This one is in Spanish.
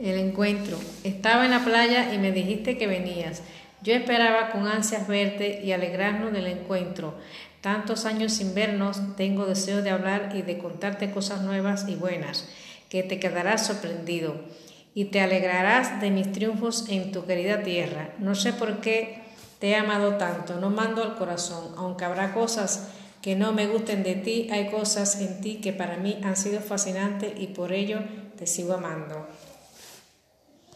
El encuentro. Estaba en la playa y me dijiste que venías. Yo esperaba con ansias verte y alegrarnos del encuentro. Tantos años sin vernos, tengo deseo de hablar y de contarte cosas nuevas y buenas, que te quedarás sorprendido y te alegrarás de mis triunfos en tu querida tierra. No sé por qué te he amado tanto, no mando al corazón, aunque habrá cosas que no me gusten de ti, hay cosas en ti que para mí han sido fascinantes y por ello te sigo amando.